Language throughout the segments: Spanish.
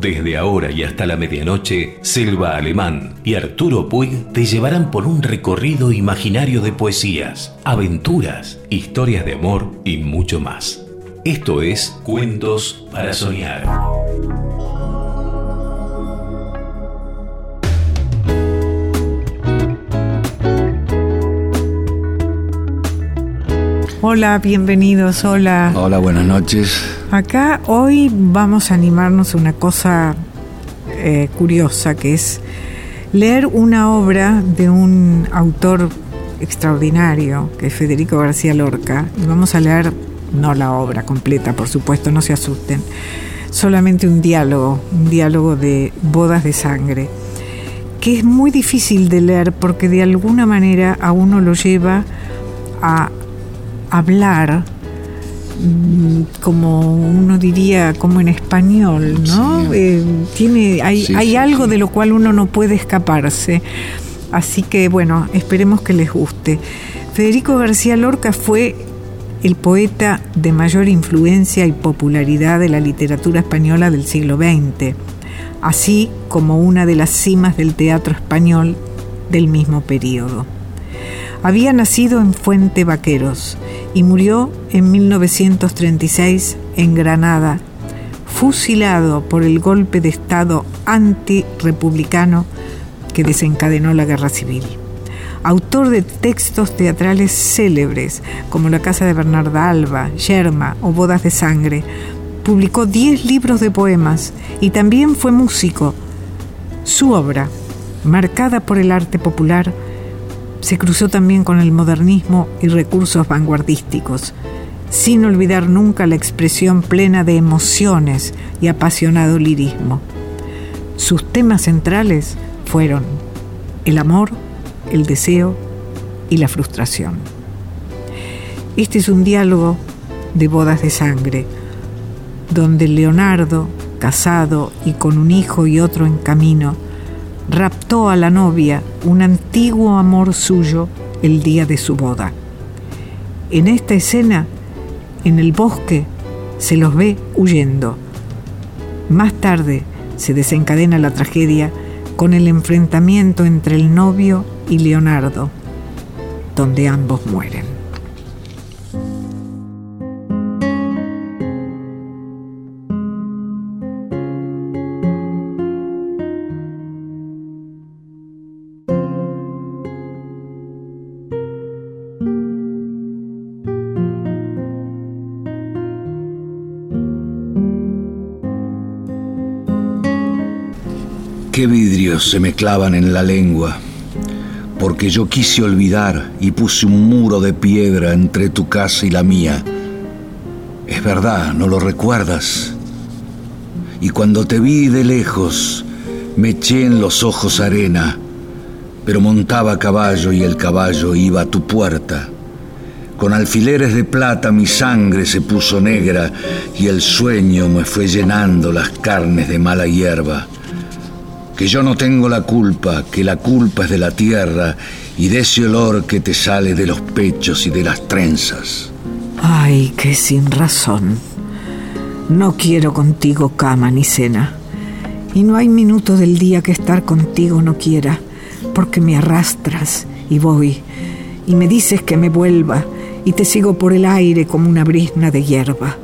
Desde ahora y hasta la medianoche, Selva Alemán y Arturo Puig te llevarán por un recorrido imaginario de poesías, aventuras, historias de amor y mucho más. Esto es Cuentos para Soñar. Hola, bienvenidos, hola. Hola, buenas noches. Acá hoy vamos a animarnos a una cosa eh, curiosa, que es leer una obra de un autor extraordinario, que es Federico García Lorca. Y vamos a leer, no la obra completa, por supuesto, no se asusten, solamente un diálogo, un diálogo de bodas de sangre, que es muy difícil de leer porque de alguna manera a uno lo lleva a hablar como uno diría como en español, ¿no? Eh, tiene, hay, hay algo de lo cual uno no puede escaparse. Así que bueno, esperemos que les guste. Federico García Lorca fue el poeta de mayor influencia y popularidad de la literatura española del siglo XX, así como una de las cimas del teatro español del mismo periodo. Había nacido en Fuente Vaqueros y murió en 1936 en Granada, fusilado por el golpe de Estado antirepublicano que desencadenó la guerra civil. Autor de textos teatrales célebres como La Casa de Bernarda Alba, Yerma o Bodas de Sangre, publicó 10 libros de poemas y también fue músico. Su obra, marcada por el arte popular, se cruzó también con el modernismo y recursos vanguardísticos, sin olvidar nunca la expresión plena de emociones y apasionado lirismo. Sus temas centrales fueron el amor, el deseo y la frustración. Este es un diálogo de bodas de sangre, donde Leonardo, casado y con un hijo y otro en camino, raptó a la novia un antiguo amor suyo el día de su boda. En esta escena, en el bosque, se los ve huyendo. Más tarde se desencadena la tragedia con el enfrentamiento entre el novio y Leonardo, donde ambos mueren. Qué vidrios se me clavan en la lengua, porque yo quise olvidar y puse un muro de piedra entre tu casa y la mía. Es verdad, no lo recuerdas. Y cuando te vi de lejos, me eché en los ojos arena, pero montaba caballo y el caballo iba a tu puerta. Con alfileres de plata mi sangre se puso negra y el sueño me fue llenando las carnes de mala hierba que yo no tengo la culpa, que la culpa es de la tierra y de ese olor que te sale de los pechos y de las trenzas. Ay, qué sin razón. No quiero contigo cama ni cena. Y no hay minuto del día que estar contigo no quiera, porque me arrastras y voy, y me dices que me vuelva, y te sigo por el aire como una brisna de hierba.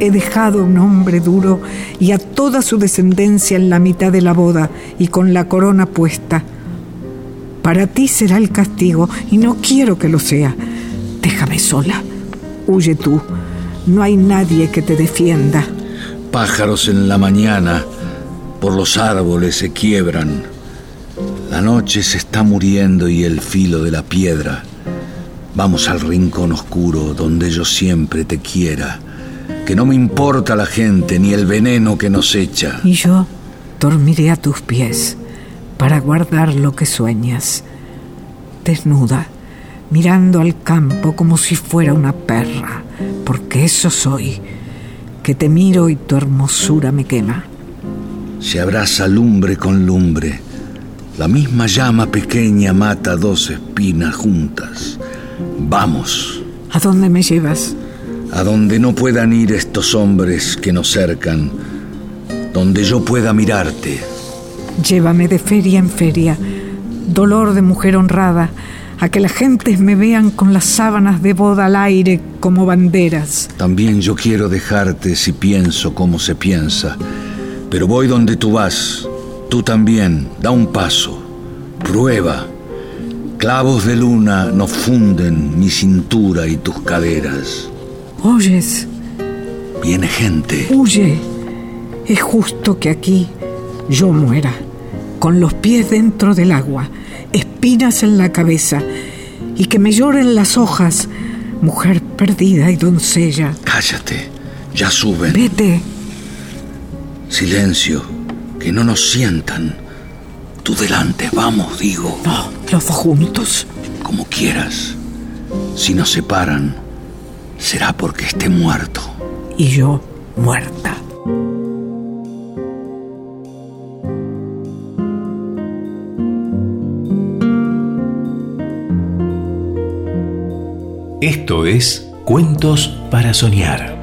He dejado a un hombre duro y a toda su descendencia en la mitad de la boda y con la corona puesta. Para ti será el castigo y no quiero que lo sea. Déjame sola. Huye tú. No hay nadie que te defienda. Pájaros en la mañana por los árboles se quiebran. La noche se está muriendo y el filo de la piedra. Vamos al rincón oscuro donde yo siempre te quiera que no me importa la gente ni el veneno que nos echa. Y yo dormiré a tus pies para guardar lo que sueñas, desnuda, mirando al campo como si fuera una perra, porque eso soy, que te miro y tu hermosura me quema. Se abraza lumbre con lumbre, la misma llama pequeña mata dos espinas juntas. Vamos. ¿A dónde me llevas? A donde no puedan ir estos hombres que nos cercan, donde yo pueda mirarte. Llévame de feria en feria, dolor de mujer honrada, a que las gentes me vean con las sábanas de boda al aire como banderas. También yo quiero dejarte si pienso como se piensa, pero voy donde tú vas, tú también, da un paso, prueba. Clavos de luna nos funden mi cintura y tus caderas. ¿Oyes? Viene gente. Huye. Es justo que aquí yo muera, con los pies dentro del agua, espinas en la cabeza, y que me lloren las hojas, mujer perdida y doncella. Cállate, ya suben. Vete. Silencio, que no nos sientan. Tú delante, vamos, digo. No, los dos juntos. Como quieras. Si nos separan, será porque esté muerto. Y yo muerta. Esto es Cuentos para Soñar.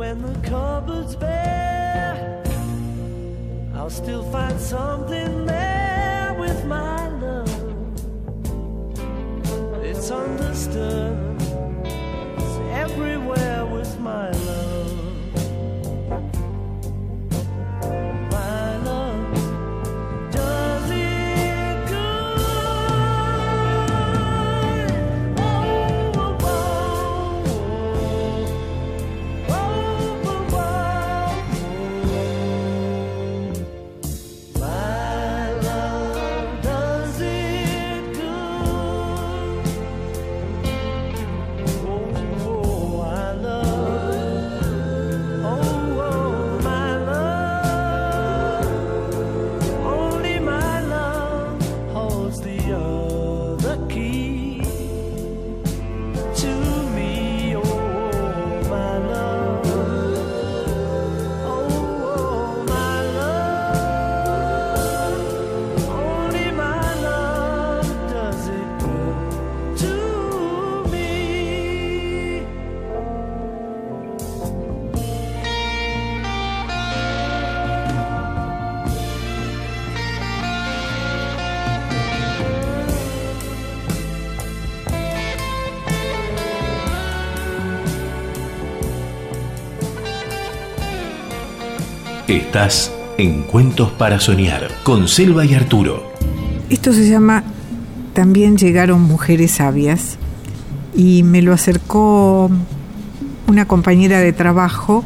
when the cupboard's bare, I'll still find something there with my love. It's understood. Estás en Cuentos para Soñar con Selva y Arturo. Esto se llama También llegaron mujeres sabias y me lo acercó una compañera de trabajo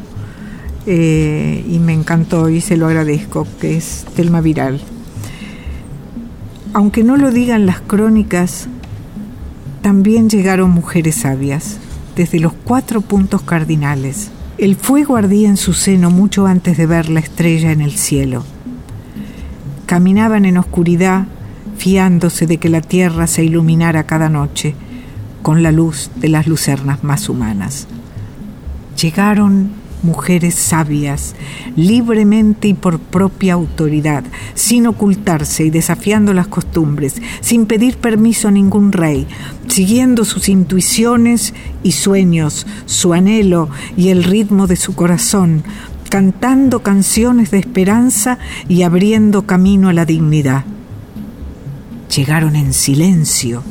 eh, y me encantó y se lo agradezco, que es Telma Viral. Aunque no lo digan las crónicas, también llegaron mujeres sabias, desde los cuatro puntos cardinales. El fuego ardía en su seno mucho antes de ver la estrella en el cielo. Caminaban en oscuridad, fiándose de que la tierra se iluminara cada noche con la luz de las lucernas más humanas. Llegaron mujeres sabias, libremente y por propia autoridad, sin ocultarse y desafiando las costumbres, sin pedir permiso a ningún rey, siguiendo sus intuiciones y sueños, su anhelo y el ritmo de su corazón, cantando canciones de esperanza y abriendo camino a la dignidad. Llegaron en silencio,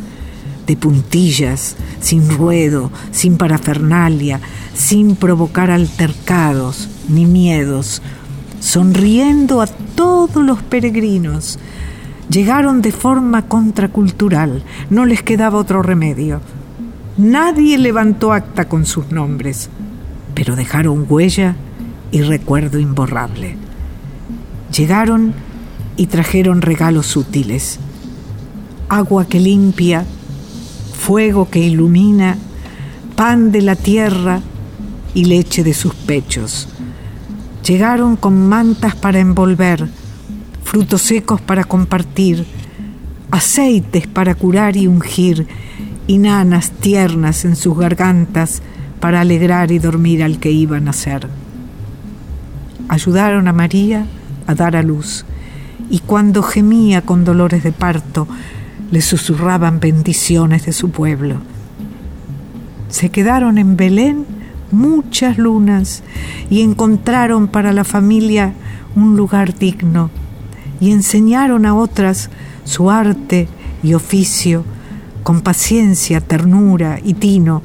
de puntillas, sin ruedo, sin parafernalia, sin provocar altercados ni miedos, sonriendo a todos los peregrinos. Llegaron de forma contracultural, no les quedaba otro remedio. Nadie levantó acta con sus nombres, pero dejaron huella y recuerdo imborrable. Llegaron y trajeron regalos útiles. Agua que limpia, fuego que ilumina, pan de la tierra y leche de sus pechos. Llegaron con mantas para envolver, frutos secos para compartir, aceites para curar y ungir, y nanas tiernas en sus gargantas para alegrar y dormir al que iba a nacer. Ayudaron a María a dar a luz, y cuando gemía con dolores de parto, le susurraban bendiciones de su pueblo. Se quedaron en Belén muchas lunas y encontraron para la familia un lugar digno y enseñaron a otras su arte y oficio con paciencia, ternura y tino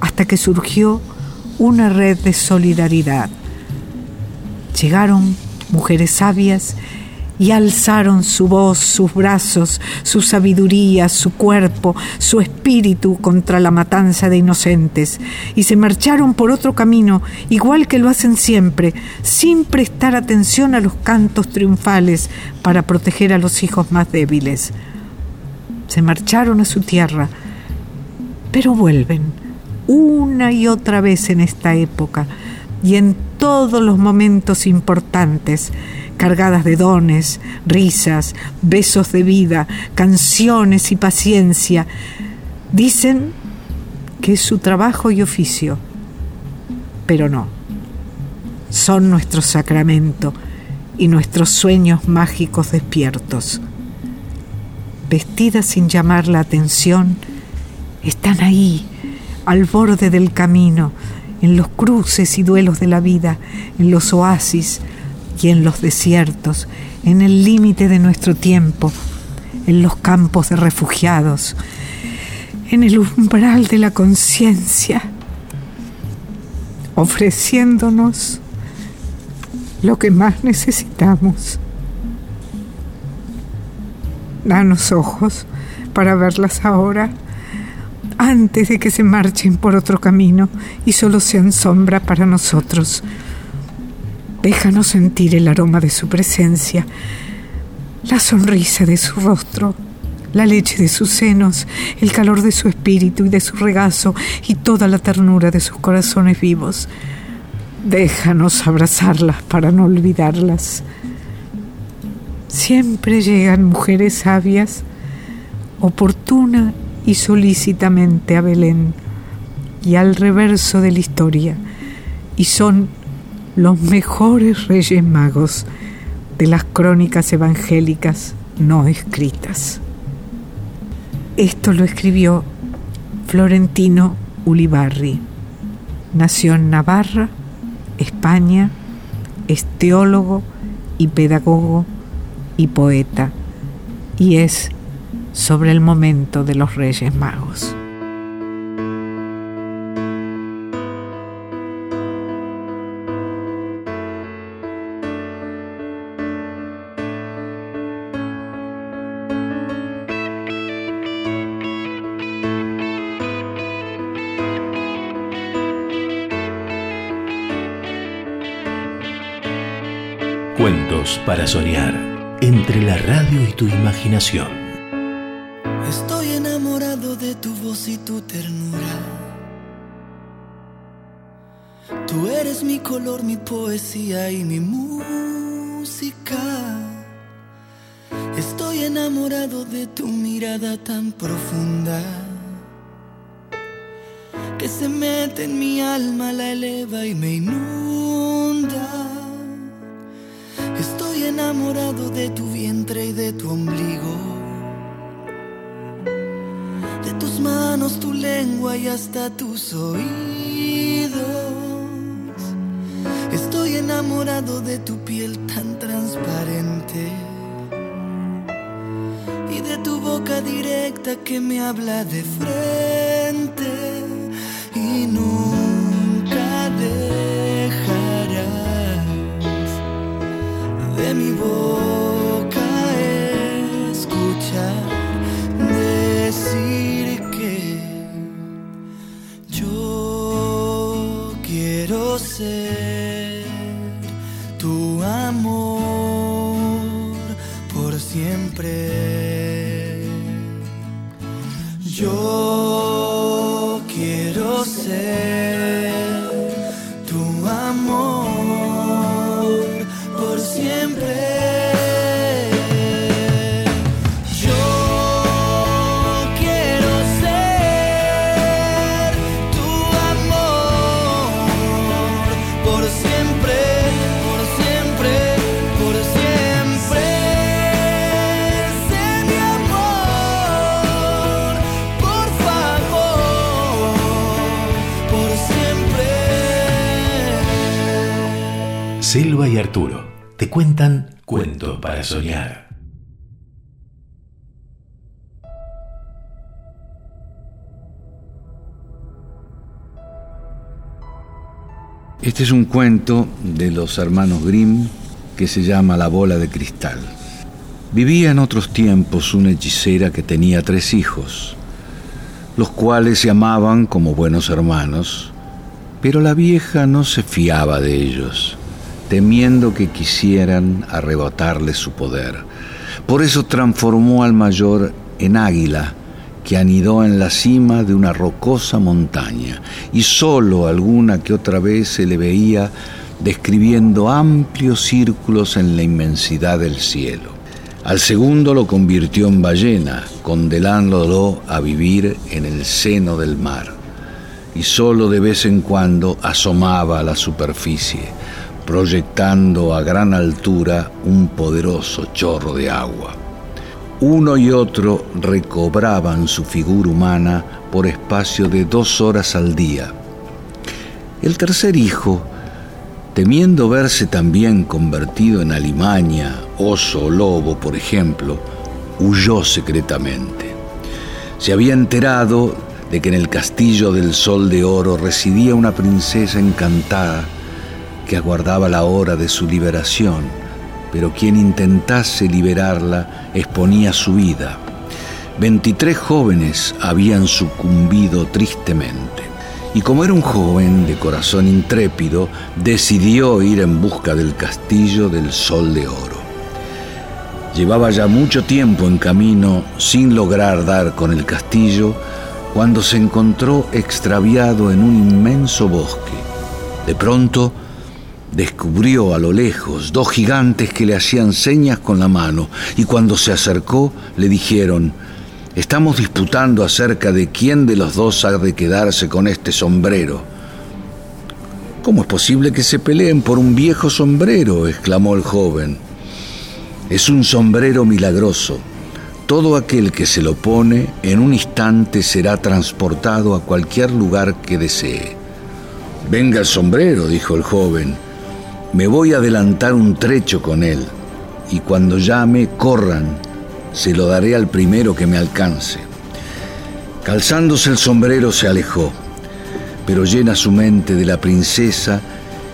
hasta que surgió una red de solidaridad. Llegaron mujeres sabias y alzaron su voz, sus brazos, su sabiduría, su cuerpo, su espíritu contra la matanza de inocentes, y se marcharon por otro camino, igual que lo hacen siempre, sin prestar atención a los cantos triunfales para proteger a los hijos más débiles. Se marcharon a su tierra, pero vuelven una y otra vez en esta época y en todos los momentos importantes cargadas de dones, risas, besos de vida, canciones y paciencia. Dicen que es su trabajo y oficio, pero no. Son nuestro sacramento y nuestros sueños mágicos despiertos. Vestidas sin llamar la atención, están ahí, al borde del camino, en los cruces y duelos de la vida, en los oasis, y en los desiertos, en el límite de nuestro tiempo, en los campos de refugiados, en el umbral de la conciencia, ofreciéndonos lo que más necesitamos. Danos ojos para verlas ahora, antes de que se marchen por otro camino y solo sean sombra para nosotros. Déjanos sentir el aroma de su presencia, la sonrisa de su rostro, la leche de sus senos, el calor de su espíritu y de su regazo y toda la ternura de sus corazones vivos. Déjanos abrazarlas para no olvidarlas. Siempre llegan mujeres sabias, oportuna y solícitamente a Belén y al reverso de la historia, y son los mejores reyes magos de las crónicas evangélicas no escritas. Esto lo escribió Florentino Ulibarri. Nació en Navarra, España, es teólogo y pedagogo y poeta, y es sobre el momento de los Reyes Magos. Cuentos para soñar entre la radio y tu imaginación. Mi color, mi poesía y mi música. Estoy enamorado de tu mirada tan profunda que se mete en mi alma, la eleva y me inunda enamorado de tu vientre y de tu ombligo. De tus manos, tu lengua y hasta tus oídos. Enamorado de tu piel tan transparente. Y de tu boca directa que me habla de frente. Y nunca dejará de mi boca escuchar decir que yo quiero ser siempre. Te cuentan cuentos para soñar. Este es un cuento de los hermanos Grimm que se llama La bola de cristal. Vivía en otros tiempos una hechicera que tenía tres hijos, los cuales se amaban como buenos hermanos, pero la vieja no se fiaba de ellos temiendo que quisieran arrebatarle su poder. Por eso transformó al mayor en águila, que anidó en la cima de una rocosa montaña, y solo alguna que otra vez se le veía describiendo amplios círculos en la inmensidad del cielo. Al segundo lo convirtió en ballena, condenándolo a vivir en el seno del mar, y solo de vez en cuando asomaba a la superficie, proyectando a gran altura un poderoso chorro de agua. Uno y otro recobraban su figura humana por espacio de dos horas al día. El tercer hijo, temiendo verse también convertido en alimaña, oso o lobo, por ejemplo, huyó secretamente. Se había enterado de que en el castillo del Sol de Oro residía una princesa encantada que aguardaba la hora de su liberación, pero quien intentase liberarla exponía su vida. Veintitrés jóvenes habían sucumbido tristemente, y como era un joven de corazón intrépido, decidió ir en busca del castillo del Sol de Oro. Llevaba ya mucho tiempo en camino sin lograr dar con el castillo cuando se encontró extraviado en un inmenso bosque. De pronto, descubrió a lo lejos dos gigantes que le hacían señas con la mano y cuando se acercó le dijeron, estamos disputando acerca de quién de los dos ha de quedarse con este sombrero. ¿Cómo es posible que se peleen por un viejo sombrero? exclamó el joven. Es un sombrero milagroso. Todo aquel que se lo pone en un instante será transportado a cualquier lugar que desee. Venga el sombrero, dijo el joven me voy a adelantar un trecho con él y cuando llame, corran, se lo daré al primero que me alcance. Calzándose el sombrero se alejó, pero llena su mente de la princesa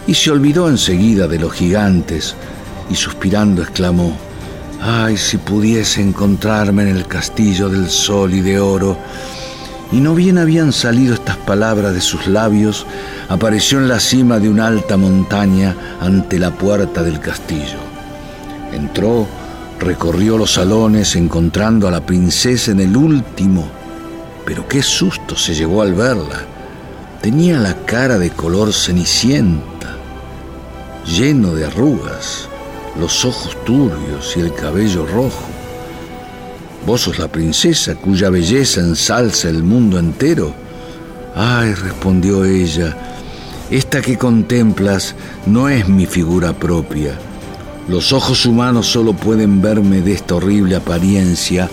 y se olvidó enseguida de los gigantes y suspirando exclamó, ay si pudiese encontrarme en el castillo del sol y de oro, y no bien habían salido estas palabras de sus labios, apareció en la cima de una alta montaña ante la puerta del castillo. Entró, recorrió los salones encontrando a la princesa en el último, pero qué susto se llevó al verla. Tenía la cara de color cenicienta, lleno de arrugas, los ojos turbios y el cabello rojo. Vos sos la princesa cuya belleza ensalza el mundo entero. Ay, respondió ella, esta que contemplas no es mi figura propia. Los ojos humanos solo pueden verme de esta horrible apariencia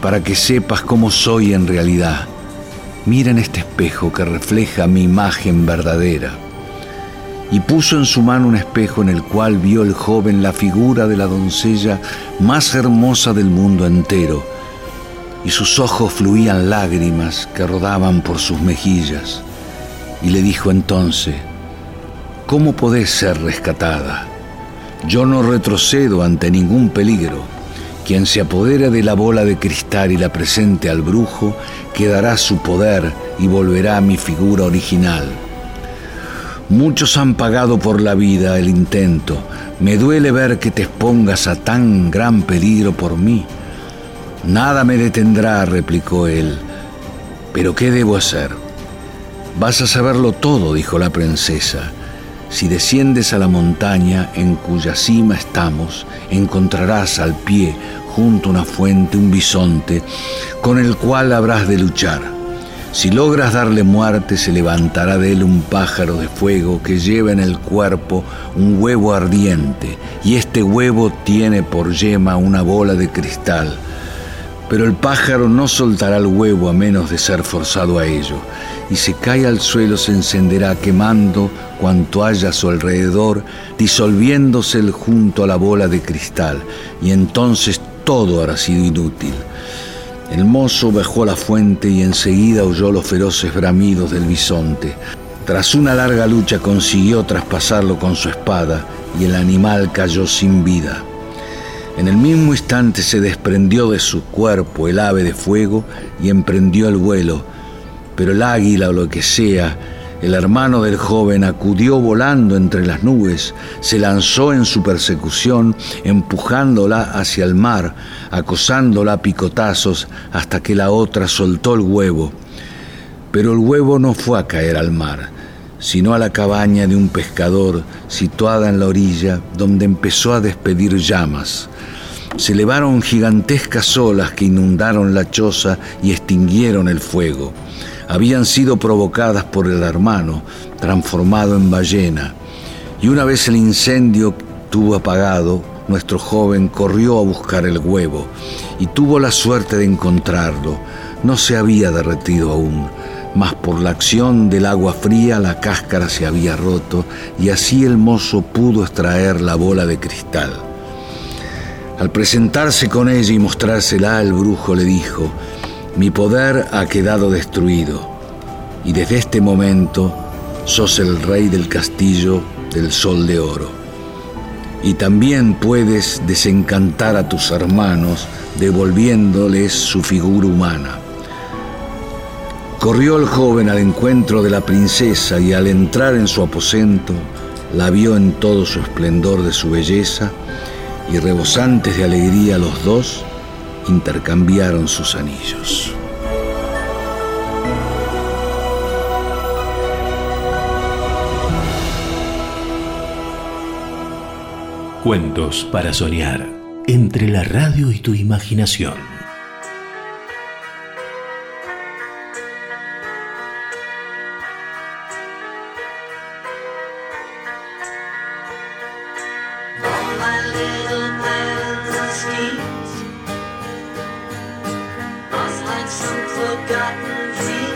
para que sepas cómo soy en realidad. Mira en este espejo que refleja mi imagen verdadera y puso en su mano un espejo en el cual vio el joven la figura de la doncella más hermosa del mundo entero, y sus ojos fluían lágrimas que rodaban por sus mejillas, y le dijo entonces, ¿cómo podés ser rescatada? Yo no retrocedo ante ningún peligro. Quien se apodera de la bola de cristal y la presente al brujo, quedará su poder y volverá a mi figura original Muchos han pagado por la vida el intento. Me duele ver que te expongas a tan gran peligro por mí. Nada me detendrá, replicó él. Pero ¿qué debo hacer? Vas a saberlo todo, dijo la princesa. Si desciendes a la montaña en cuya cima estamos, encontrarás al pie, junto a una fuente, un bisonte, con el cual habrás de luchar. Si logras darle muerte, se levantará de él un pájaro de fuego que lleva en el cuerpo un huevo ardiente, y este huevo tiene por yema una bola de cristal. Pero el pájaro no soltará el huevo a menos de ser forzado a ello, y si cae al suelo se encenderá quemando cuanto haya a su alrededor, disolviéndose junto a la bola de cristal, y entonces todo habrá sido inútil. El mozo bajó la fuente y enseguida oyó los feroces bramidos del bisonte. Tras una larga lucha consiguió traspasarlo con su espada y el animal cayó sin vida. En el mismo instante se desprendió de su cuerpo el ave de fuego y emprendió el vuelo, pero el águila o lo que sea el hermano del joven acudió volando entre las nubes, se lanzó en su persecución, empujándola hacia el mar, acosándola a picotazos hasta que la otra soltó el huevo. Pero el huevo no fue a caer al mar, sino a la cabaña de un pescador situada en la orilla, donde empezó a despedir llamas. Se elevaron gigantescas olas que inundaron la choza y extinguieron el fuego habían sido provocadas por el hermano, transformado en ballena. Y una vez el incendio tuvo apagado, nuestro joven corrió a buscar el huevo y tuvo la suerte de encontrarlo. No se había derretido aún, mas por la acción del agua fría la cáscara se había roto y así el mozo pudo extraer la bola de cristal. Al presentarse con ella y mostrársela, el brujo le dijo, mi poder ha quedado destruido y desde este momento sos el rey del castillo del sol de oro. Y también puedes desencantar a tus hermanos devolviéndoles su figura humana. Corrió el joven al encuentro de la princesa y al entrar en su aposento la vio en todo su esplendor de su belleza y rebosantes de alegría los dos intercambiaron sus anillos. Cuentos para soñar entre la radio y tu imaginación. some forgotten dream.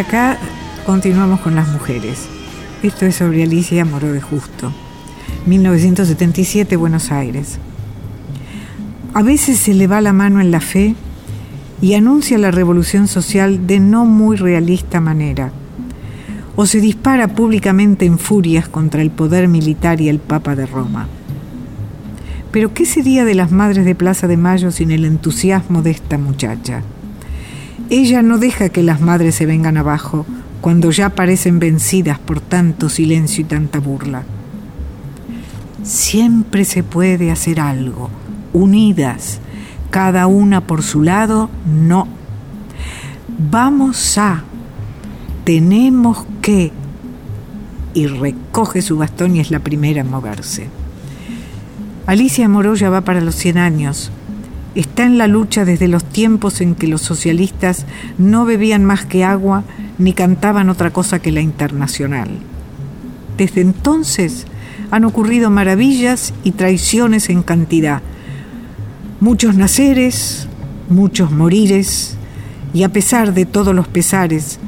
Acá continuamos con las mujeres. Esto es sobre Alicia Moró de Justo, 1977, Buenos Aires. A veces se le va la mano en la fe y anuncia la revolución social de no muy realista manera, o se dispara públicamente en furias contra el poder militar y el Papa de Roma. Pero ¿qué sería de las madres de Plaza de Mayo sin el entusiasmo de esta muchacha? Ella no deja que las madres se vengan abajo cuando ya parecen vencidas por tanto silencio y tanta burla. Siempre se puede hacer algo, unidas, cada una por su lado, no. Vamos a, tenemos que, y recoge su bastón y es la primera en moverse. Alicia Moroya va para los 100 años, está en la lucha desde los tiempos en que los socialistas no bebían más que agua ni cantaban otra cosa que la internacional. Desde entonces han ocurrido maravillas y traiciones en cantidad, muchos naceres, muchos morires, y a pesar de todos los pesares,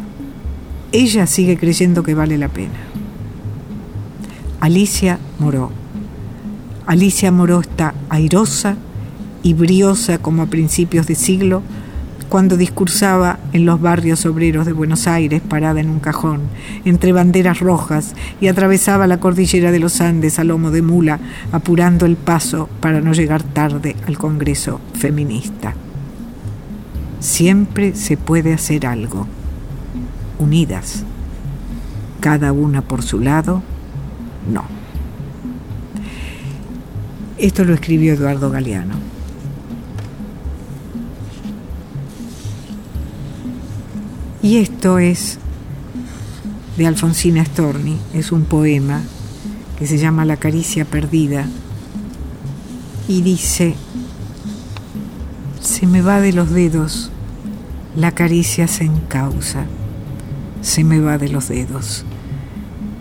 ella sigue creyendo que vale la pena. Alicia Moró. Alicia Moró está airosa, y briosa como a principios de siglo, cuando discursaba en los barrios obreros de Buenos Aires parada en un cajón, entre banderas rojas, y atravesaba la cordillera de los Andes a lomo de mula, apurando el paso para no llegar tarde al Congreso feminista. Siempre se puede hacer algo, unidas, cada una por su lado, no. Esto lo escribió Eduardo Galeano. Y esto es de Alfonsina Storni, es un poema que se llama La caricia perdida y dice, se me va de los dedos, la caricia se encausa, se me va de los dedos.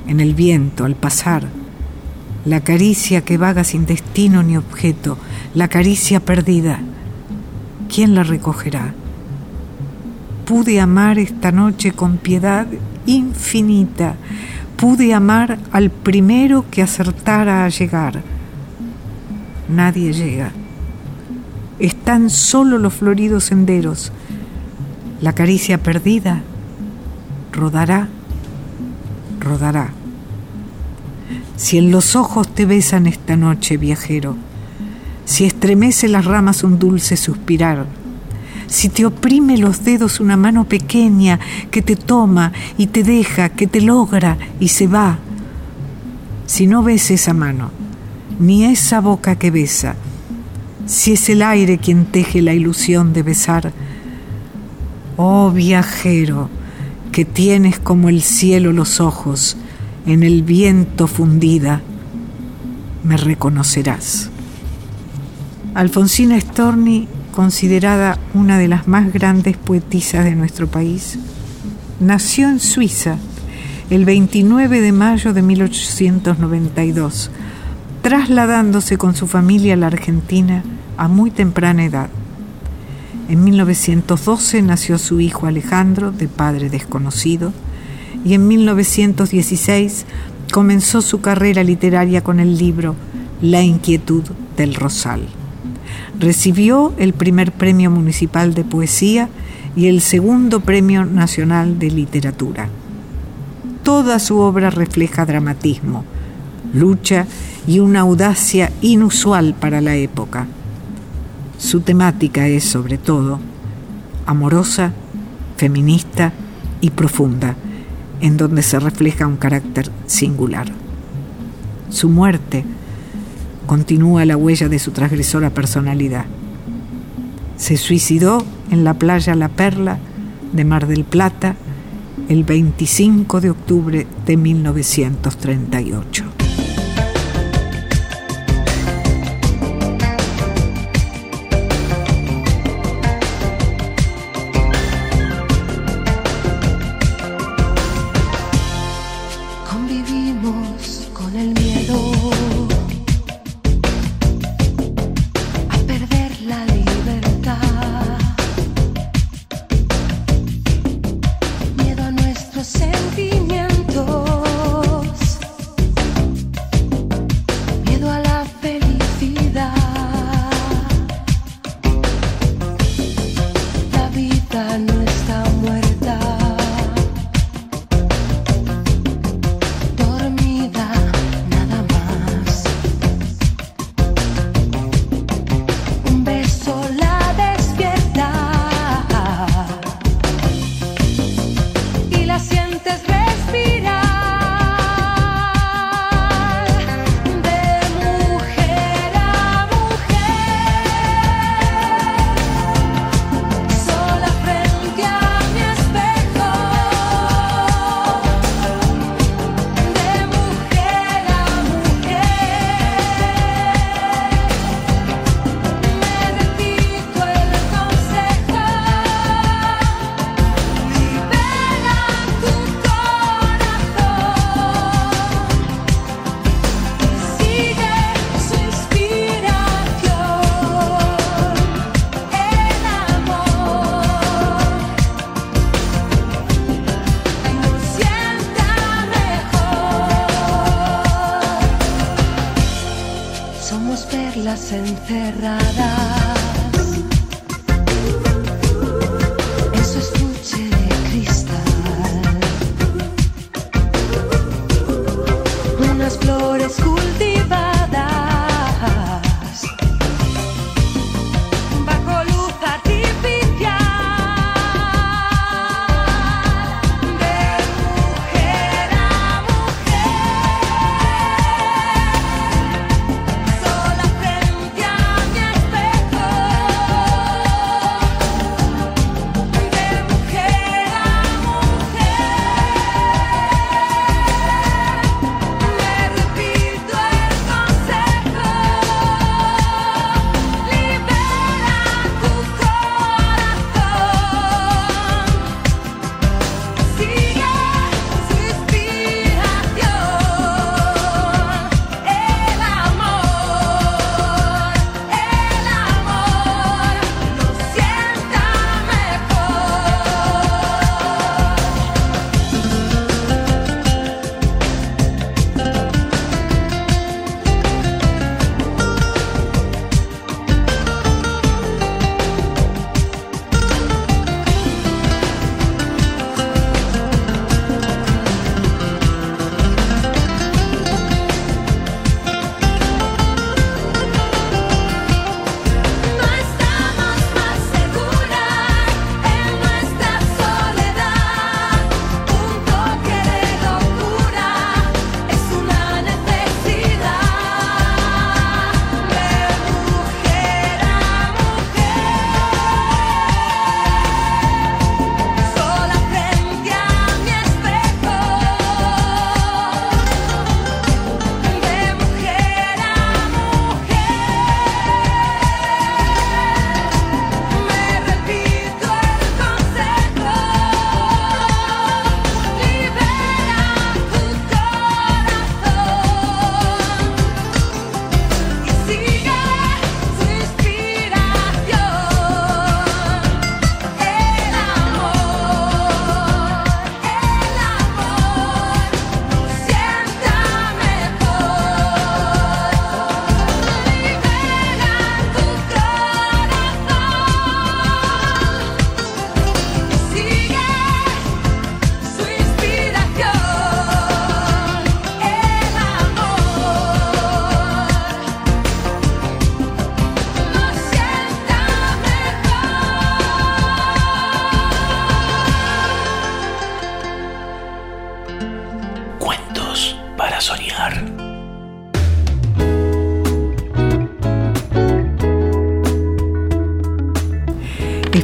En el viento, al pasar, la caricia que vaga sin destino ni objeto, la caricia perdida, ¿quién la recogerá? Pude amar esta noche con piedad infinita, pude amar al primero que acertara a llegar. Nadie llega. Están solo los floridos senderos. La caricia perdida rodará, rodará. Si en los ojos te besan esta noche, viajero, si estremece las ramas un dulce suspirar, si te oprime los dedos una mano pequeña que te toma y te deja, que te logra y se va, si no ves esa mano, ni esa boca que besa, si es el aire quien teje la ilusión de besar, oh viajero, que tienes como el cielo los ojos, en el viento fundida, me reconocerás. Alfonsina Storni considerada una de las más grandes poetisas de nuestro país, nació en Suiza el 29 de mayo de 1892, trasladándose con su familia a la Argentina a muy temprana edad. En 1912 nació su hijo Alejandro, de padre desconocido, y en 1916 comenzó su carrera literaria con el libro La inquietud del Rosal. Recibió el primer premio municipal de poesía y el segundo premio nacional de literatura. Toda su obra refleja dramatismo, lucha y una audacia inusual para la época. Su temática es, sobre todo, amorosa, feminista y profunda, en donde se refleja un carácter singular. Su muerte continúa la huella de su transgresora personalidad. Se suicidó en la playa La Perla de Mar del Plata el 25 de octubre de 1938.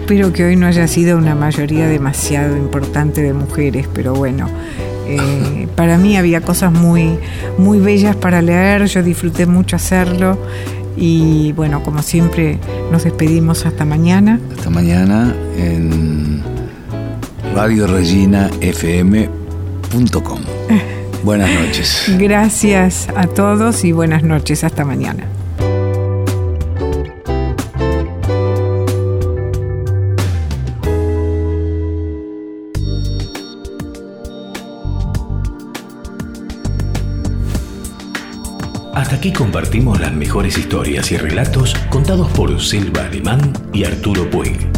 Espero que hoy no haya sido una mayoría demasiado importante de mujeres, pero bueno, eh, para mí había cosas muy, muy bellas para leer, yo disfruté mucho hacerlo y bueno, como siempre nos despedimos hasta mañana. Hasta mañana en radioreginafm.com. Buenas noches. Gracias a todos y buenas noches, hasta mañana. Aquí compartimos las mejores historias y relatos contados por Silva Alemán y Arturo Puig.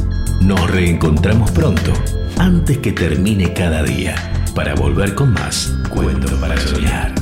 Nos reencontramos pronto, antes que termine cada día, para volver con más Cuento para Soñar.